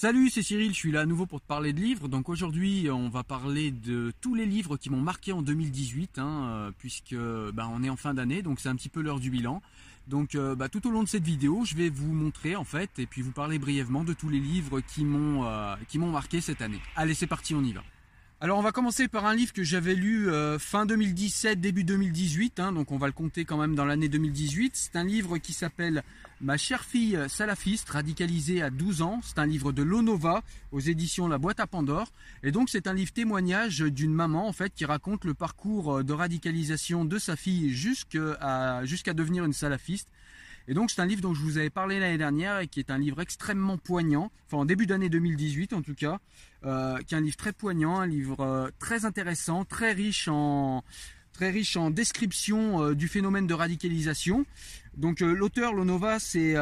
Salut, c'est Cyril, je suis là à nouveau pour te parler de livres. Donc aujourd'hui, on va parler de tous les livres qui m'ont marqué en 2018, hein, euh, puisque bah, on est en fin d'année, donc c'est un petit peu l'heure du bilan. Donc euh, bah, tout au long de cette vidéo, je vais vous montrer en fait, et puis vous parler brièvement de tous les livres qui m'ont euh, qui m'ont marqué cette année. Allez, c'est parti, on y va. Alors on va commencer par un livre que j'avais lu euh, fin 2017, début 2018, hein, donc on va le compter quand même dans l'année 2018. C'est un livre qui s'appelle Ma chère fille salafiste, radicalisée à 12 ans. C'est un livre de Lonova aux éditions La Boîte à Pandore. Et donc c'est un livre témoignage d'une maman en qui raconte le parcours de radicalisation de sa fille jusqu'à jusqu'à devenir une salafiste. Et donc c'est un livre dont je vous avais parlé l'année dernière et qui est un livre extrêmement poignant, enfin en début d'année 2018 en tout cas, euh, qui est un livre très poignant, un livre euh, très intéressant, très riche en très riche en description euh, du phénomène de radicalisation. Donc l'auteur Lonova, c'est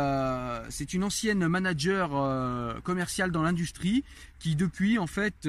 c'est une ancienne manager commerciale dans l'industrie qui depuis en fait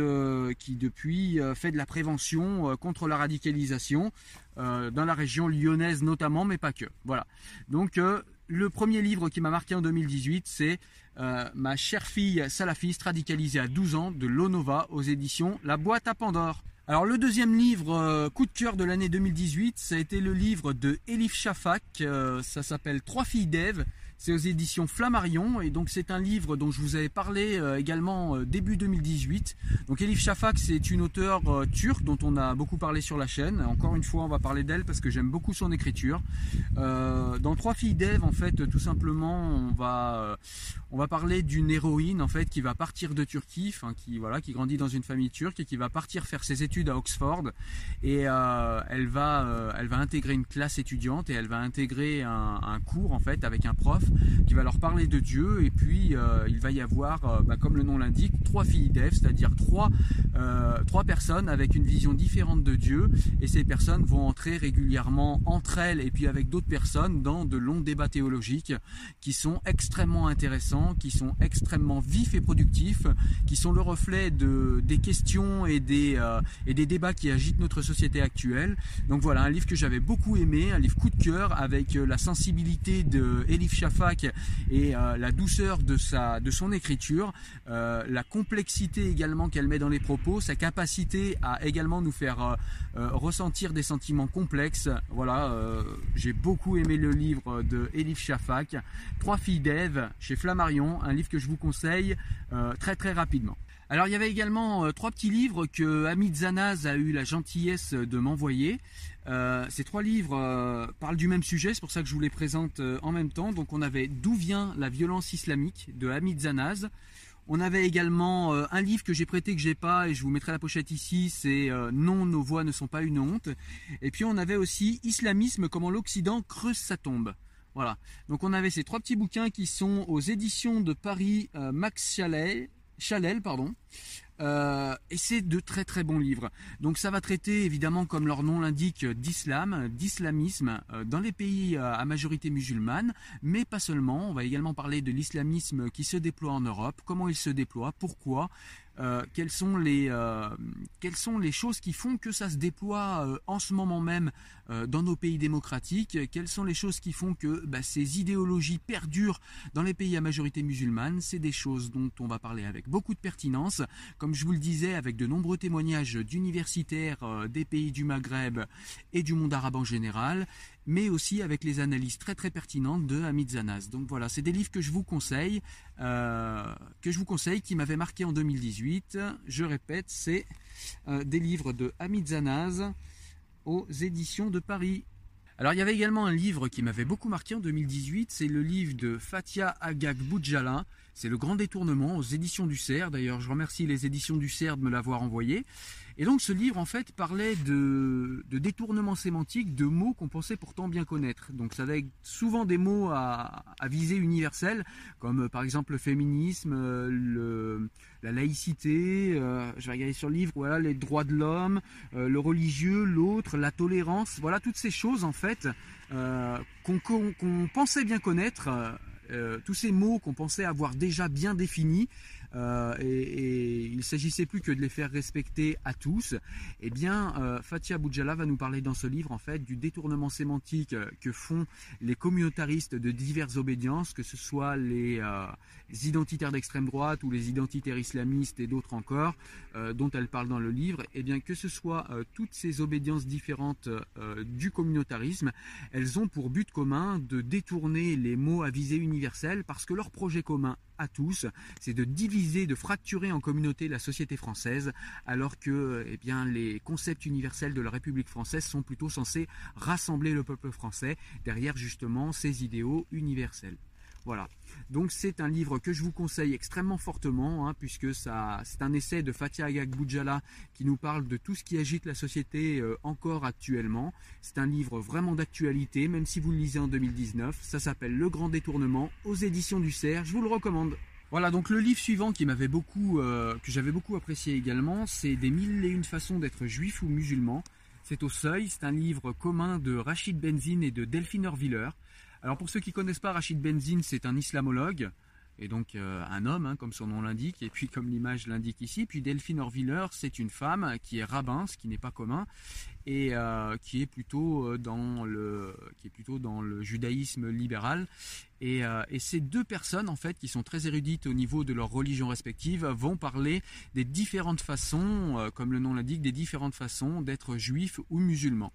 qui depuis fait de la prévention contre la radicalisation dans la région lyonnaise notamment, mais pas que. Voilà. Donc le premier livre qui m'a marqué en 2018, c'est euh, Ma chère fille salafiste radicalisée à 12 ans de Lonova aux éditions La Boîte à Pandore. Alors le deuxième livre euh, coup de cœur de l'année 2018, ça a été le livre de Elif Shafak, euh, ça s'appelle Trois filles d'Ève. C'est aux éditions Flammarion et donc c'est un livre dont je vous avais parlé euh, également euh, début 2018. Donc Elif Shafak c'est une auteure euh, turque dont on a beaucoup parlé sur la chaîne. Encore une fois on va parler d'elle parce que j'aime beaucoup son écriture. Dans Trois filles d'Ève en fait tout simplement on va on va parler d'une héroïne en fait qui va partir de Turquie, qui voilà qui grandit dans une famille turque et qui va partir faire ses études à Oxford et elle va elle va intégrer une classe étudiante et elle va intégrer un, un cours en fait avec un prof qui va leur parler de Dieu et puis euh, il va y avoir euh, bah, comme le nom l'indique trois filles d'Ève, c'est-à-dire trois euh, trois personnes avec une vision différente de Dieu et ces personnes vont entrer régulièrement entre elles et puis avec d'autres personnes dans de longs débats théologiques qui sont extrêmement intéressants, qui sont extrêmement vifs et productifs, qui sont le reflet de, des questions et des, et des débats qui agitent notre société actuelle. Donc voilà, un livre que j'avais beaucoup aimé, un livre coup de cœur avec la sensibilité de Elif Et euh, la douceur de, sa, de son écriture, euh, la complexité également qu'elle met dans les propos, sa capacité à également nous faire euh, ressentir des sentiments complexes. Voilà, j'ai beaucoup aimé le livre de Elif Shafak, Trois filles d'Ève chez Flammarion, un livre que je vous conseille très très rapidement. Alors il y avait également euh, trois petits livres que Hamid Zanaz a eu la gentillesse de m'envoyer. Euh, ces trois livres euh, parlent du même sujet, c'est pour ça que je vous les présente en même temps. Donc on avait D'où vient la violence islamique de Hamid Zanaz. On avait également un livre que j'ai prêté que j'ai pas et je vous mettrai la pochette ici, c'est Non, nos voix ne sont pas une honte. Et puis on avait aussi Islamisme, comment l'Occident creuse sa tombe. Voilà. Donc on avait ces trois petits bouquins qui sont aux éditions de Paris Max Chalet, Chalel, pardon. Euh, et c'est de très très bons livres. Donc ça va traiter évidemment, comme leur nom l'indique, d'islam, d'islamisme euh, dans les pays euh, à majorité musulmane, mais pas seulement. On va également parler de l'islamisme qui se déploie en Europe, comment il se déploie, pourquoi, euh, quelles, sont les, euh, quelles sont les choses qui font que ça se déploie euh, en ce moment même dans nos pays démocratiques, quelles sont les choses qui font que bah, ces idéologies perdurent dans les pays à majorité musulmane? C'est des choses dont on va parler avec beaucoup de pertinence, comme je vous le disais, avec de nombreux témoignages d'universitaires des pays du Maghreb et du monde arabe en général, mais aussi avec les analyses très très pertinentes de Hamid Zanaz. Donc voilà, c'est des livres que je vous conseille, que je vous conseille, qui m'avaient marqué en 2018 je répète, c'est euh, des livres de Hamid Zanaz aux éditions de Paris. Alors il y avait également un livre qui m'avait beaucoup marqué en 2018, c'est le livre de Fatia Agag Boudjala, c'est Le Grand Détournement aux éditions du Cerf. D'ailleurs, je remercie les éditions du Cerf de me l'avoir envoyé. Et donc ce livre en fait parlait de, de détournement sémantique de mots qu'on pensait pourtant bien connaître. Donc ça avait souvent des mots à, à visée universelle, comme par exemple le féminisme, le, la laïcité, euh, je vais regarder sur le livre, voilà, les droits de l'homme, euh, le religieux, l'autre, la tolérance, voilà toutes ces choses en fait euh, qu'on pensait bien connaître. Tous ces mots qu'on pensait avoir déjà bien définis, euh, et, et, il s'agissait plus que de les faire respecter à tous, eh bien, euh, Fatia Boudjala va nous parler dans ce livre en fait du détournement sémantique que font les communautaristes de diverses obédiences, que ce soit les, euh, identitaires d'extrême droite ou les identitaires islamistes et d'autres encore, euh, dont elle parle dans le livre, eh bien que ce soit euh, toutes ces obédiences différentes du communautarisme, elles ont pour but commun de détourner les mots à visée universelle parce que leur projet commun à tous, c'est de diviser, de fracturer en communauté la société française, alors que eh bien, les concepts universels de la République française sont plutôt censés rassembler le peuple français derrière justement ces idéaux universels. Voilà. Donc c'est un livre que je vous conseille extrêmement fortement, hein, puisque c'est un essai de Fatia Agag Boudjala qui nous parle de tout ce qui agite la société euh, encore actuellement. C'est un livre vraiment d'actualité, même si vous le lisez en 2019. Ça s'appelle Le Grand Détournement aux éditions du Cerf. Je vous le recommande. Voilà, donc le livre suivant qui m'avait beaucoup, euh, que j'avais beaucoup apprécié également, c'est Des mille et une façons d'être juif ou musulman. C'est au seuil, c'est un livre commun de Rachid Benzine et de Delphine Orviller. Alors pour ceux qui connaissent pas Rachid Benzine, c'est un islamologue et donc euh, un homme, hein, comme son nom l'indique, et puis comme l'image l'indique ici. Puis Delphine Orviller, c'est une femme qui est rabbin, ce qui n'est pas commun, et euh, qui est plutôt euh, dans le, qui est plutôt dans le judaïsme libéral. Et, euh, et, ces deux personnes, en fait, qui sont très érudites au niveau de leur religion respective, vont parler des différentes façons, euh, comme le nom l'indique, des différentes façons d'être juif ou musulman.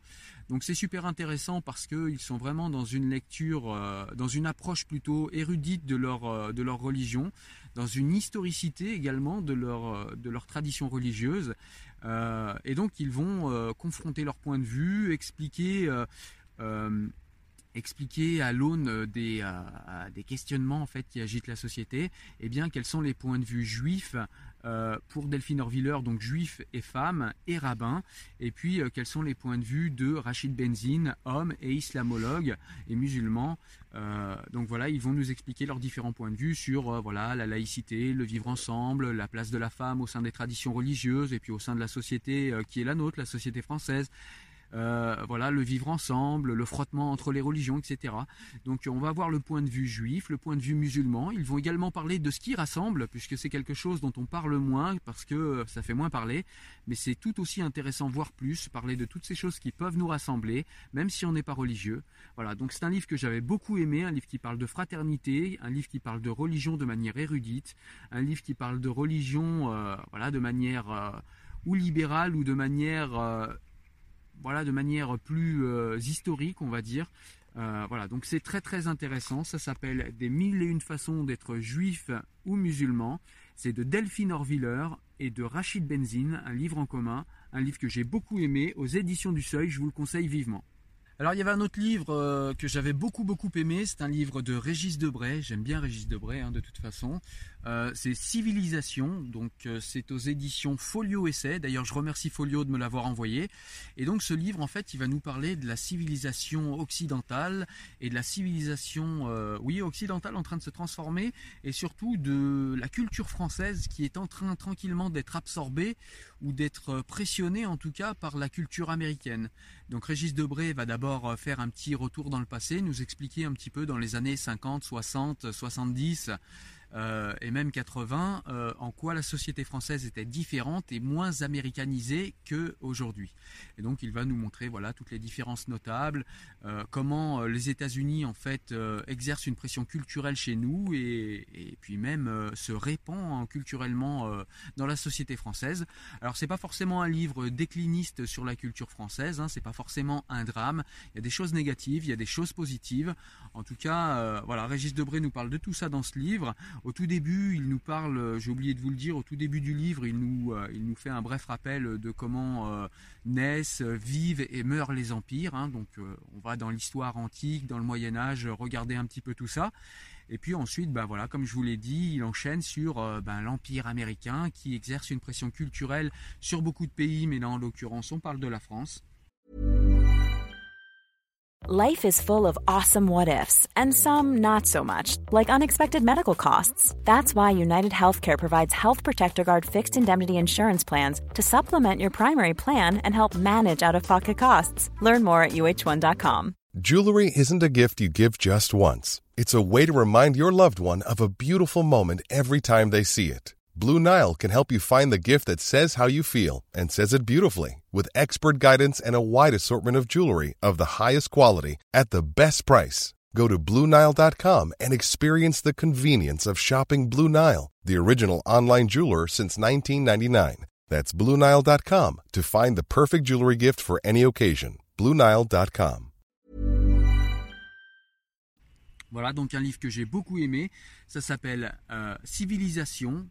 Donc c'est super intéressant parce qu'ils sont vraiment dans une lecture, euh, dans une approche plutôt érudite de leur, de leur religion, dans une historicité également de leur, de leur tradition religieuse. et donc ils vont confronter leur point de vue, expliquer expliquer à l'aune des, euh, des questionnements en fait qui agitent la société, eh bien quels sont les points de vue juifs euh, pour Delphine Orviller, donc juif et femme et rabbin, et puis euh, quels sont les points de vue de Rachid Benzine, homme et islamologue et musulman? donc voilà, ils vont nous expliquer leurs différents points de vue sur voilà la laïcité, le vivre ensemble, la place de la femme au sein des traditions religieuses et puis au sein de la société qui est la nôtre, la société française. Euh, voilà, le vivre ensemble, le frottement entre les religions, etc. Donc on va avoir le point de vue juif, le point de vue musulman. Ils vont également parler de ce qui rassemble, puisque c'est quelque chose dont on parle moins, parce que ça fait moins parler, mais c'est tout aussi intéressant, voire plus, parler de toutes ces choses qui peuvent nous rassembler, même si on n'est pas religieux. Voilà, donc c'est un livre que j'avais beaucoup aimé, un livre qui parle de fraternité, un livre qui parle de religion de manière érudite, un livre qui parle de religion, euh, voilà, de manière euh, ou libérale ou de manière voilà, de manière plus euh, historique, on va dire. Euh, voilà, donc c'est très très intéressant. Ça s'appelle Des mille et une façons d'être juif ou musulman. C'est de Delphine Orviller et de Rachid Benzine, un livre en commun, un livre que j'ai beaucoup aimé aux éditions du Seuil. Je vous le conseille vivement. Alors il y avait un autre livre euh, que j'avais beaucoup beaucoup aimé, c'est un livre de Régis Debray, j'aime bien Régis Debray hein, de toute façon. Euh, c'est Civilisation, donc euh, c'est aux éditions Folio Essai, d'ailleurs je remercie Folio de me l'avoir envoyé. Et donc ce livre en fait il va nous parler de la civilisation occidentale et de la civilisation oui occidentale en train de se transformer et surtout de la culture française qui est en train tranquillement d'être absorbée ou d'être pressionnée en tout cas par la culture américaine. Donc Régis Debray va d'abord euh, faire un petit retour dans le passé, nous expliquer un petit peu dans les années 50, 60, 70 euh, et même 80, euh, en quoi la société française était différente et moins américanisée qu'aujourd'hui. Et donc il va nous montrer voilà toutes les différences notables, euh, comment les États-Unis en fait exercent une pression culturelle chez nous et, puis même se répand hein, culturellement dans la société française. Alors c'est pas forcément un livre décliniste sur la culture française, hein, c'est pas forcément un drame. Il y a des choses négatives, il y a des choses positives. En tout cas, voilà, Régis Debré nous parle de tout ça dans ce livre. Au tout début, il nous parle, euh, j'ai oublié de vous le dire, au tout début du livre, il nous, euh, fait un bref rappel de comment euh, naissent, vivent et meurent les empires. Hein. Donc on va dans l'histoire antique, dans le Moyen Âge, regarder un petit peu tout ça. Et puis ensuite, ben voilà, comme je vous l'ai dit, il enchaîne sur ben, l'Empire américain qui exerce une pression culturelle sur beaucoup de pays, mais là en l'occurrence on parle de la France. Life is full of awesome what ifs, and some not so much, like unexpected medical costs. That's why United Healthcare provides Health Protector Guard fixed indemnity insurance plans to supplement your primary plan and help manage out of pocket costs. Learn more at uh1.com. Jewelry isn't a gift you give just once, it's a way to remind your loved one of a beautiful moment every time they see it. Blue Nile can help you find the gift that says how you feel and says it beautifully with expert guidance and a wide assortment of jewelry of the highest quality at the best price. Go to BlueNile.com and experience the convenience of shopping Blue Nile, the original online jeweler since 1999. That's BlueNile.com to find the perfect jewelry gift for any occasion. BlueNile.com. Voilà donc un livre que j'ai beaucoup aimé. Ça s'appelle euh, Civilisation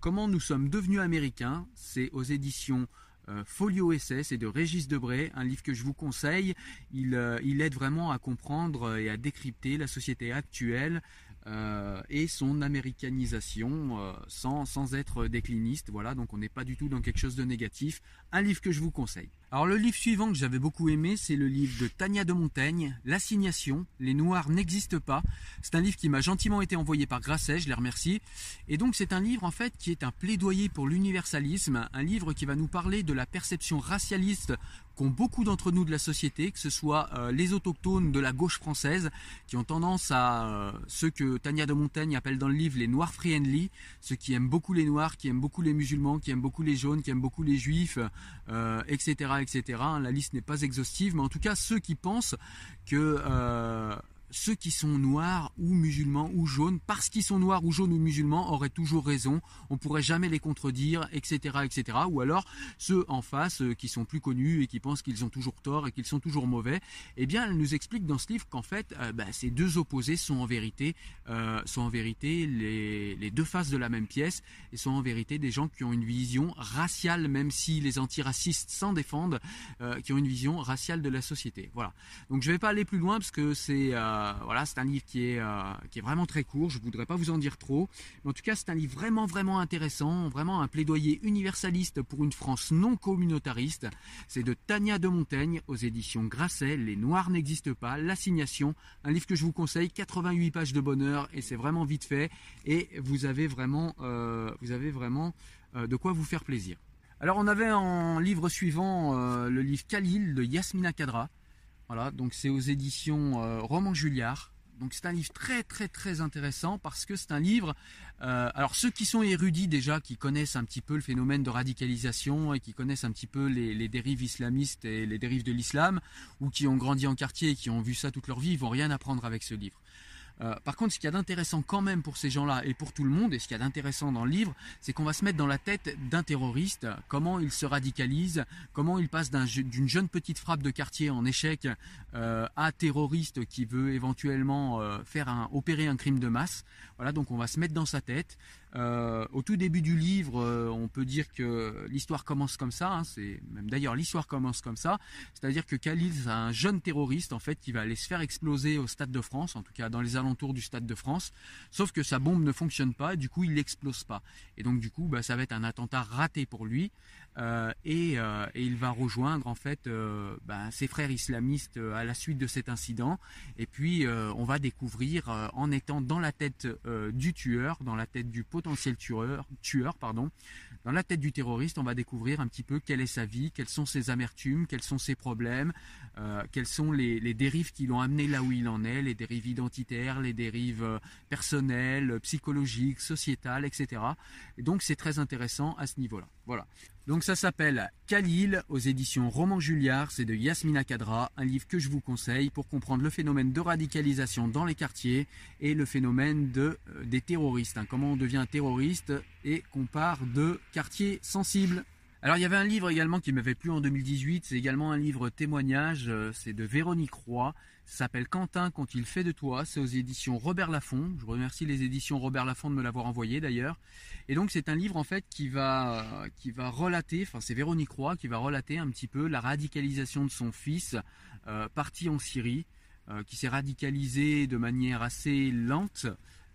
comment, nous sommes devenus américains. C'est aux éditions euh, Folio Essai, c'est de Régis Debray, un livre que je vous conseille. Il, euh, aide vraiment à comprendre et à décrypter la société actuelle euh, et son américanisation sans être décliniste. Voilà, donc on n'est pas du tout dans quelque chose de négatif. Un livre que je vous conseille. Alors le livre suivant que j'avais beaucoup aimé, c'est le livre de Tania de Montaigne, L'assignation, les Noirs n'existent pas. C'est un livre qui m'a gentiment été envoyé par Grasset, je les remercie. Et donc c'est un livre en fait qui est un plaidoyer pour l'universalisme, un livre qui va nous parler de la perception racialiste qu'ont beaucoup d'entre nous de la société, que ce soit euh, les autochtones de la gauche française, qui ont tendance à euh, ceux que Tania de Montaigne appelle dans le livre les noirs friendly, ceux qui aiment beaucoup les noirs, qui aiment beaucoup les musulmans, qui aiment beaucoup les jaunes, qui aiment beaucoup les juifs, euh, etc., etc. La liste n'est pas exhaustive, mais en tout cas ceux qui pensent que ceux qui sont noirs ou musulmans ou jaunes, parce qu'ils sont noirs ou jaunes ou musulmans, auraient toujours raison. On pourrait jamais les contredire, etc., etc. Ou alors ceux en face euh, qui sont plus connus et qui pensent qu'ils ont toujours tort et qu'ils sont toujours mauvais. Eh bien, elle nous explique dans ce livre qu'en fait, euh, bah, ces deux opposés sont en vérité, euh, sont en vérité les, deux faces de la même pièce et sont en vérité des gens qui ont une vision raciale, même si les antiracistes s'en défendent, qui ont une vision raciale de la société. Voilà. Donc je vais pas aller plus loin parce que c'est voilà, c'est un livre qui est, euh, qui est vraiment très court, je voudrais pas vous en dire trop. Mais en tout cas, c'est un livre vraiment, vraiment intéressant, vraiment un plaidoyer universaliste pour une France non communautariste. C'est de Tania de Montaigne aux éditions Grasset, Les Noirs n'existent pas, L'assignation, un livre que je vous conseille, 88 pages de bonheur et c'est vraiment vite fait et vous avez vraiment, euh, vous avez vraiment de quoi vous faire plaisir. Alors on avait en livre suivant le livre Khalil de Yasmina Kadra. Voilà, donc c'est aux éditions euh, Roman Julliard. Donc c'est un livre très très très intéressant parce que c'est un livre. Euh, alors ceux qui sont érudits déjà, qui connaissent un petit peu le phénomène de radicalisation et qui connaissent un petit peu les, dérives islamistes et les dérives de l'islam, ou qui ont grandi en quartier et qui ont vu ça toute leur vie, ils vont rien apprendre avec ce livre. Euh, par contre, ce qu'il y a d'intéressant quand même pour ces gens-là et pour tout le monde, et ce qu'il y a d'intéressant dans le livre, c'est qu'on va se mettre dans la tête d'un terroriste, comment il se radicalise, comment il passe d'une jeune petite frappe de quartier en échec euh, à terroriste qui veut éventuellement euh, faire opérer un crime de masse. Voilà, donc on va se mettre dans sa tête. Euh, au tout début du livre, euh, on peut dire que l'histoire commence comme ça. Hein, c'est même d'ailleurs l'histoire commence comme ça, c'est-à-dire que Khalil, c'est un jeune terroriste en fait qui va aller se faire exploser au Stade de France, en tout cas dans les alentours du Stade de France. Sauf que sa bombe ne fonctionne pas, du coup il n'explose pas. Et donc du coup, bah, ça va être un attentat raté pour lui. Euh, et, il va rejoindre en fait ben, ses frères islamistes à la suite de cet incident. Et puis on va découvrir en étant dans la tête du tueur, dans la tête du potentiel tueur, tueur pardon, dans la tête du terroriste, on va découvrir un petit peu quelle est sa vie, quelles sont ses amertumes, quels sont ses problèmes, quelles sont les, les dérives qui l'ont amené là où il en est, les dérives identitaires, les dérives personnelles, psychologiques, sociétales, etc. Et donc c'est très intéressant à ce niveau-là. Voilà. Donc ça s'appelle Khalil aux éditions Roman Julliard, c'est de Yasmina Kadra, un livre que je vous conseille pour comprendre le phénomène de radicalisation dans les quartiers et le phénomène euh, des terroristes, hein. comment on devient terroriste et qu'on part de quartiers sensibles. Alors il y avait un livre également qui m'avait plu en 2018, c'est également un livre témoignage, euh, c'est de Véronique Roy, s'appelle Quentin quand il fait de toi, c'est aux éditions Robert Laffont. Je remercie les éditions Robert Laffont de me l'avoir envoyé d'ailleurs. Et donc c'est un livre en fait qui va euh, qui va relater, enfin c'est Véronique Roy qui va relater un petit peu la radicalisation de son fils euh, parti en Syrie, qui s'est radicalisé de manière assez lente.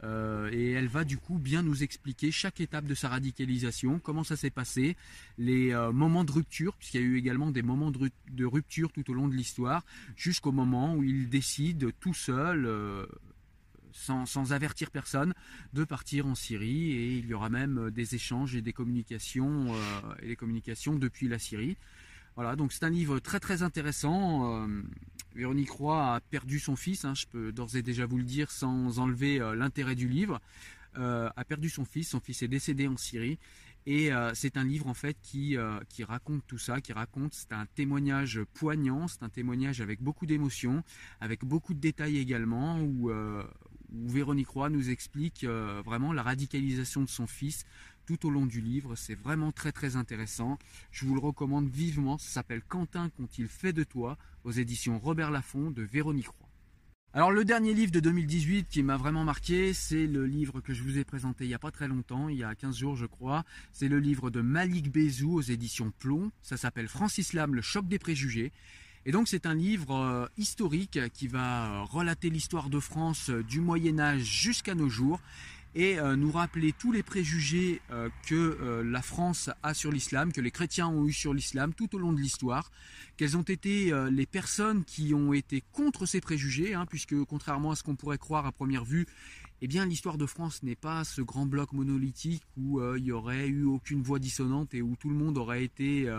Euh, et elle va du coup bien nous expliquer chaque étape de sa radicalisation, comment ça s'est passé, les euh, moments de rupture, puisqu'il y a eu également des moments de, rupture tout au long de l'histoire, jusqu'au moment où il décide tout seul, euh, sans, sans, avertir personne, de partir en Syrie, et il y aura même des échanges et des communications, et des communications depuis la Syrie. Voilà, donc c'est un livre très très intéressant. Véronique Roy a perdu son fils, hein, je peux d'ores et déjà vous le dire sans enlever euh, l'intérêt du livre, euh, a perdu son fils, son fils est décédé en Syrie. Et euh, c'est un livre en fait qui, qui raconte tout ça, qui raconte, c'est un témoignage poignant, c'est un témoignage avec beaucoup d'émotions, avec beaucoup de détails également, où, où Véronique Roy nous explique vraiment la radicalisation de son fils, tout au long du livre. C'est vraiment très très intéressant. Je vous le recommande vivement. Ça s'appelle Quentin quand il fait de toi aux éditions Robert Laffont de Véronique Roy. Alors le dernier livre de 2018 qui m'a vraiment marqué, c'est le livre que je vous ai présenté il n'y a pas très longtemps, il y a 15 jours je crois. C'est le livre de Malik Bezou aux éditions Plomb. Ça s'appelle Francis Lam, le choc des préjugés. Et donc c'est un livre euh, historique qui va euh, relater l'histoire de France euh, du Moyen Âge jusqu'à nos jours et euh, nous rappeler tous les préjugés euh, que euh, la France a sur l'islam, que les chrétiens ont eu sur l'islam tout au long de l'histoire, quelles ont été les personnes qui ont été contre ces préjugés, hein, puisque contrairement à ce qu'on pourrait croire à première vue, eh bien l'histoire de France n'est pas ce grand bloc monolithique où il y aurait eu aucune voix dissonante et où tout le monde aurait été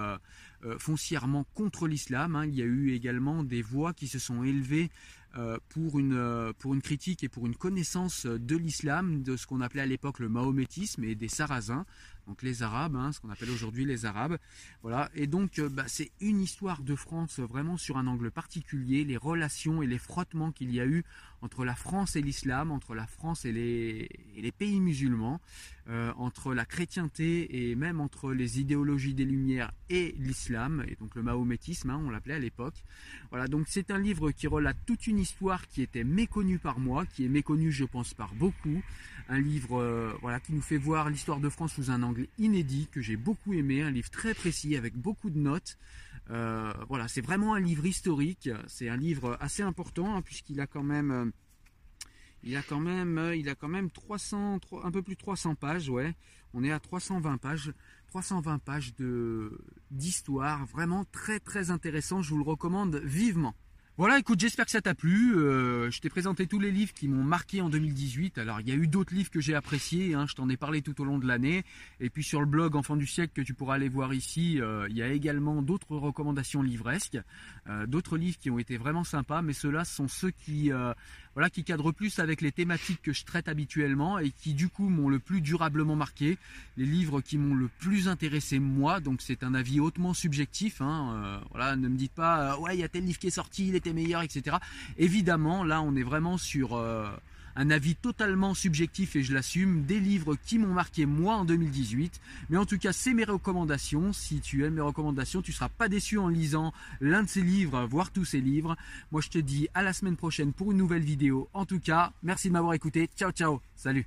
foncièrement contre l'islam. Hein. Il y a eu également des voix qui se sont élevées euh, pour, une, euh, pour une critique et pour une connaissance de l'islam, de ce qu'on appelait à l'époque le mahométisme et des sarrasins, donc les Arabes, hein, ce qu'on appelle aujourd'hui les Arabes. Voilà. Et donc, euh, bah, c'est une histoire de France vraiment sur un angle particulier, les relations et les frottements qu'il y a eu entre la France et l'islam, entre la France et les pays musulmans, euh, entre la chrétienté et même entre les idéologies des Lumières et l'islam, et donc le mahométisme, hein, on l'appelait à l'époque. Voilà, donc c'est un livre qui relate toute une histoire qui était méconnue par moi, qui est méconnue je pense par beaucoup, un livre euh, voilà, qui nous fait voir l'histoire de France sous un angle inédit, que j'ai beaucoup aimé, un livre très précis avec beaucoup de notes. Euh, voilà, c'est vraiment un livre historique. C'est un livre assez important hein, puisqu'il a quand même, il a quand même, euh, il a quand même 300, un peu plus de 300 pages. Ouais, on est à 320 pages, 320 pages de d'histoire. Vraiment très très intéressant. Je vous le recommande vivement. Voilà, écoute, j'espère que ça t'a plu. Euh, je t'ai présenté tous les livres qui m'ont marqué en 2018. Alors, il y a eu d'autres livres que j'ai appréciés. Hein, je t'en ai parlé tout au long de l'année. Et puis sur le blog Enfant du siècle que tu pourras aller voir ici, euh, il y a également d'autres recommandations livresques, d'autres livres qui ont été vraiment sympas. Mais ceux-là sont ceux qui voilà, qui cadre plus avec les thématiques que je traite habituellement et qui du coup m'ont le plus durablement marqué, les livres qui m'ont le plus intéressé moi, donc c'est un avis hautement subjectif, hein, euh, voilà, ne me dites pas, euh, ouais, il y a tel livre qui est sorti, il était meilleur, etc. Évidemment, là, on est vraiment sur... Euh, un avis totalement subjectif et je l'assume, des livres qui m'ont marqué moi en 2018. Mais en tout cas, c'est mes recommandations. Si tu aimes mes recommandations, tu seras pas déçu en lisant l'un de ces livres, voire tous ces livres. Moi, je te dis à la semaine prochaine pour une nouvelle vidéo. En tout cas, merci de m'avoir écouté. Ciao, ciao. Salut.